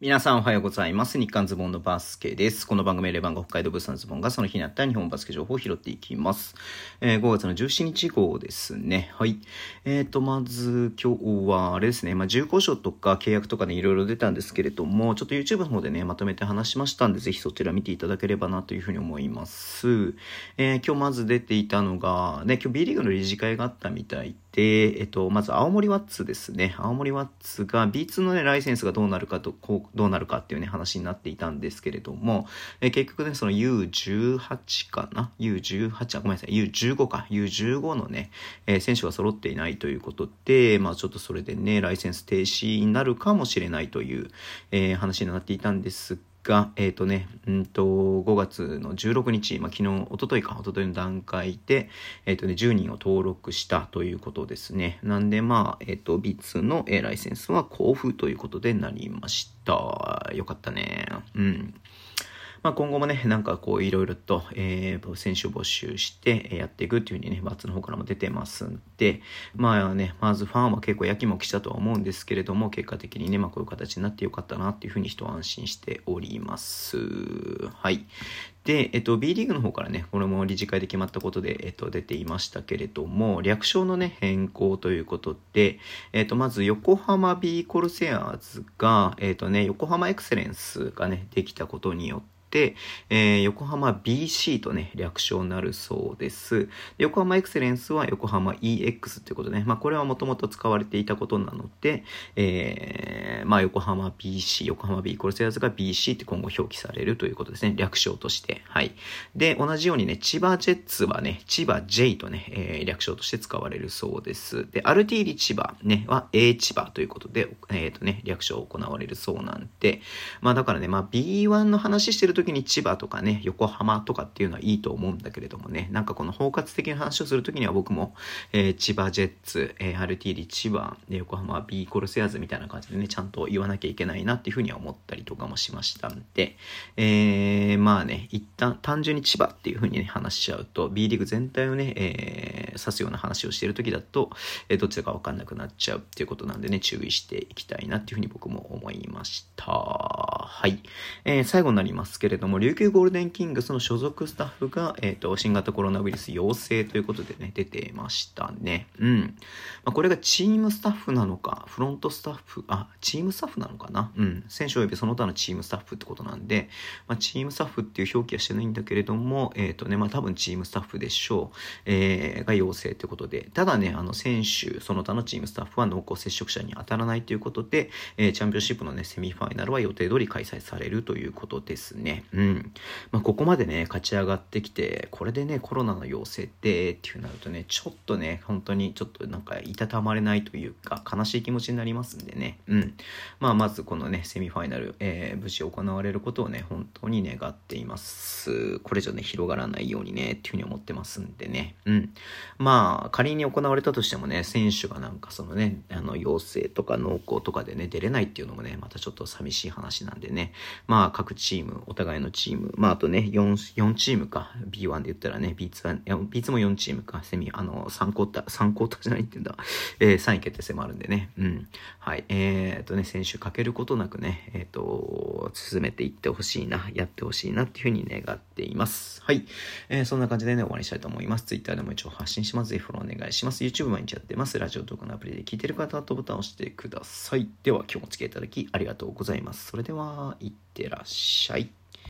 皆さんおはようございます。日刊ズボンのバスケです。この番組レバンが北海道物産ズボンがその日にあった日本バスケ情報を拾っていきます。えー5月の17日号ですね。はい。えっ、と、まず今日はあれですね。まあ、重厚賞とか契約とかね、いろいろ出たんですけれども、ちょっと YouTube の方でね、まとめて話しましたんで、ぜひそちら見ていただければなというふうに思います。えー今日まず出ていたのが、ね、今日 B リーグの理事会があったみたいで、えっと、まず青森ワッツですね。青森ワッツが B2 のね、ライセンスがどうなるかと、こう、どうなるかっていうね、話になっていたんですけれども、え結局ね、その U18 かな ?U18、あごめんなさい、U15 か。U15 のね、え選手が揃っていないということで、まあちょっとそれでね、ライセンス停止になるかもしれないという、え話になっていたんですが、がえっ、とね、うんと、5月の16日、まあ、昨日、おとといか、おとといの段階で、えっ、とね、10人を登録したということですね。なんで、まあ、えっ、と、B2 の、えーライセンスは交付ということでなりました。よかったね。うん。まあ、今後もね、なんかこういろいろと、えー、選手を募集してやっていくっていうふうにね、バッツの方からも出てますんで、まあね、まずファンは結構やきもきしたとは思うんですけれども、結果的にね、まあこういう形になってよかったなっていうふうに一安心しております。はい。で、えっと、B リーグの方からね、これも理事会で決まったことで、えっと、出ていましたけれども、略称のね、変更ということで、えっと、まず、横浜 B コルセアーズが、えっとね、横浜エクセレンスがね、できたことによって、えー横浜 BC とね、略称になるそうです。横浜エクセレンスは横浜 EX ということでね、まあこれはもともと使われていたことなので、えーまあ横浜 BC、横浜 B コルセアーズが BC って今後表記されるということですね、略称として。はい。で、同じようにね、千葉ジェッツはね、千葉 J とね、えー略称として使われるそうです。で、アルティーリ千葉ね、は A 千葉ということで、えっ、とね、略称行われるそうなんで、まあだからね、まあ B1 の話してると時に千葉とかね、横浜とかっていうのはいいと思うんだけれどもね、なんかこの包括的な話をする時には僕も、えー千葉ジェッツ、えー、アルティーリ千葉、横浜 B コルセアーズみたいな感じでね、ちゃんと言わなきゃいけないなっていうふうには思ったりとかもしましたんで、えー、まあね、一旦単純に千葉っていうふうにね、話しちゃうと、B リーグ全体をね、えー指すような話をしている時だと、えーどっちだかわかんなくなっちゃうっていうことなんでね、注意していきたいなっていうふうに僕も思いました。はい。えー最後になりますけれども、琉球ゴールデンキングスの所属スタッフが、えっ、と、新型コロナウイルス陽性ということでね、出てましたね。うん。まあ、これがチームスタッフなのか、フロントスタッフ、あ、チームスタッフなのかな？うん。選手及びその他のチームスタッフってことなんで、まあ、チームスタッフっていう表記はしてないんだけれども、えっ、とね、まあ、多分チームスタッフでしょう。えーが陽性ということで、ただね、あの、選手、その他のチームスタッフは濃厚接触者に当たらないということで、えーチャンピオンシップのね、セミファイナルは予定通り開開催されるということですね。うん。まあ、ここまでね、勝ち上がってきて、これでね、コロナの陽性で、っていうなるとね、ちょっとね、本当にちょっとなんか、いたたまれないというか、悲しい気持ちになりますんでね。うん。まあ、まずこのね、セミファイナル、えー無事行われることをね、本当に願っています。これ以上ね、広がらないようにね、っていうふうに思ってますんでね。うん。まあ、仮に行われたとしてもね、選手がなんかそのね、あの、陽性とか濃厚とかでね、出れないっていうのもね、またちょっと寂しい話なんでね。まあ、各チーム、お互いのチーム、まあ、あとね、4、4チームか、B1 で言ったらね、B2 は、いや B2 も4チームか、セミ、あの、3クォーター、3クォーターじゃないって言うんだ、えー、3位決定戦もあるんでね、うん。はい、えー、っとね、選手かけることなくね、えーっと、進めていってほしいな、やってほしいなっていうふうに願っています。はい。えーそんな感じでね、終わりにしたいと思います。Twitter でも一応発信します。ぜひフォローお願いします。YouTube 毎日やってます。ラジオトークのアプリで聞いてる方はボタンを押してください。では、今日もお付き合いいただきありがとうございます。それでは、いってらっしゃい。